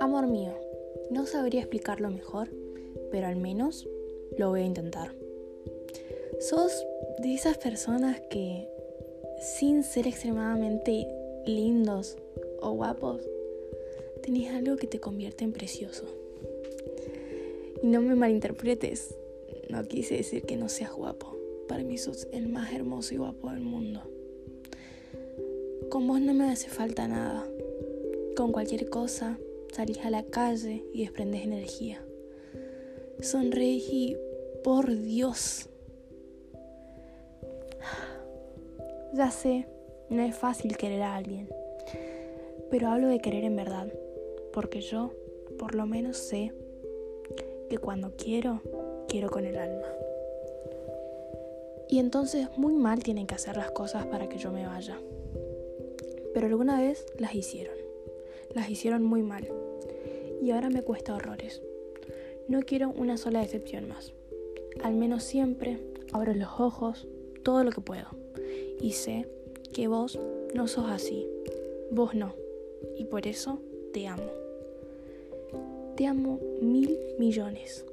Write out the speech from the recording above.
Amor mío, no sabría explicarlo mejor, pero al menos lo voy a intentar. Sos de esas personas que, sin ser extremadamente lindos o guapos, tenés algo que te convierte en precioso. Y no me malinterpretes, no quise decir que no seas guapo. Para mí sos el más hermoso y guapo del mundo. Con vos no me hace falta nada. Con cualquier cosa salís a la calle y desprendes energía. Sonreís y, por Dios, ya sé, no es fácil querer a alguien, pero hablo de querer en verdad, porque yo, por lo menos, sé que cuando quiero, quiero con el alma. Y entonces muy mal tienen que hacer las cosas para que yo me vaya. Pero alguna vez las hicieron. Las hicieron muy mal. Y ahora me cuesta horrores. No quiero una sola decepción más. Al menos siempre abro los ojos todo lo que puedo. Y sé que vos no sos así. Vos no. Y por eso te amo. Te amo mil millones.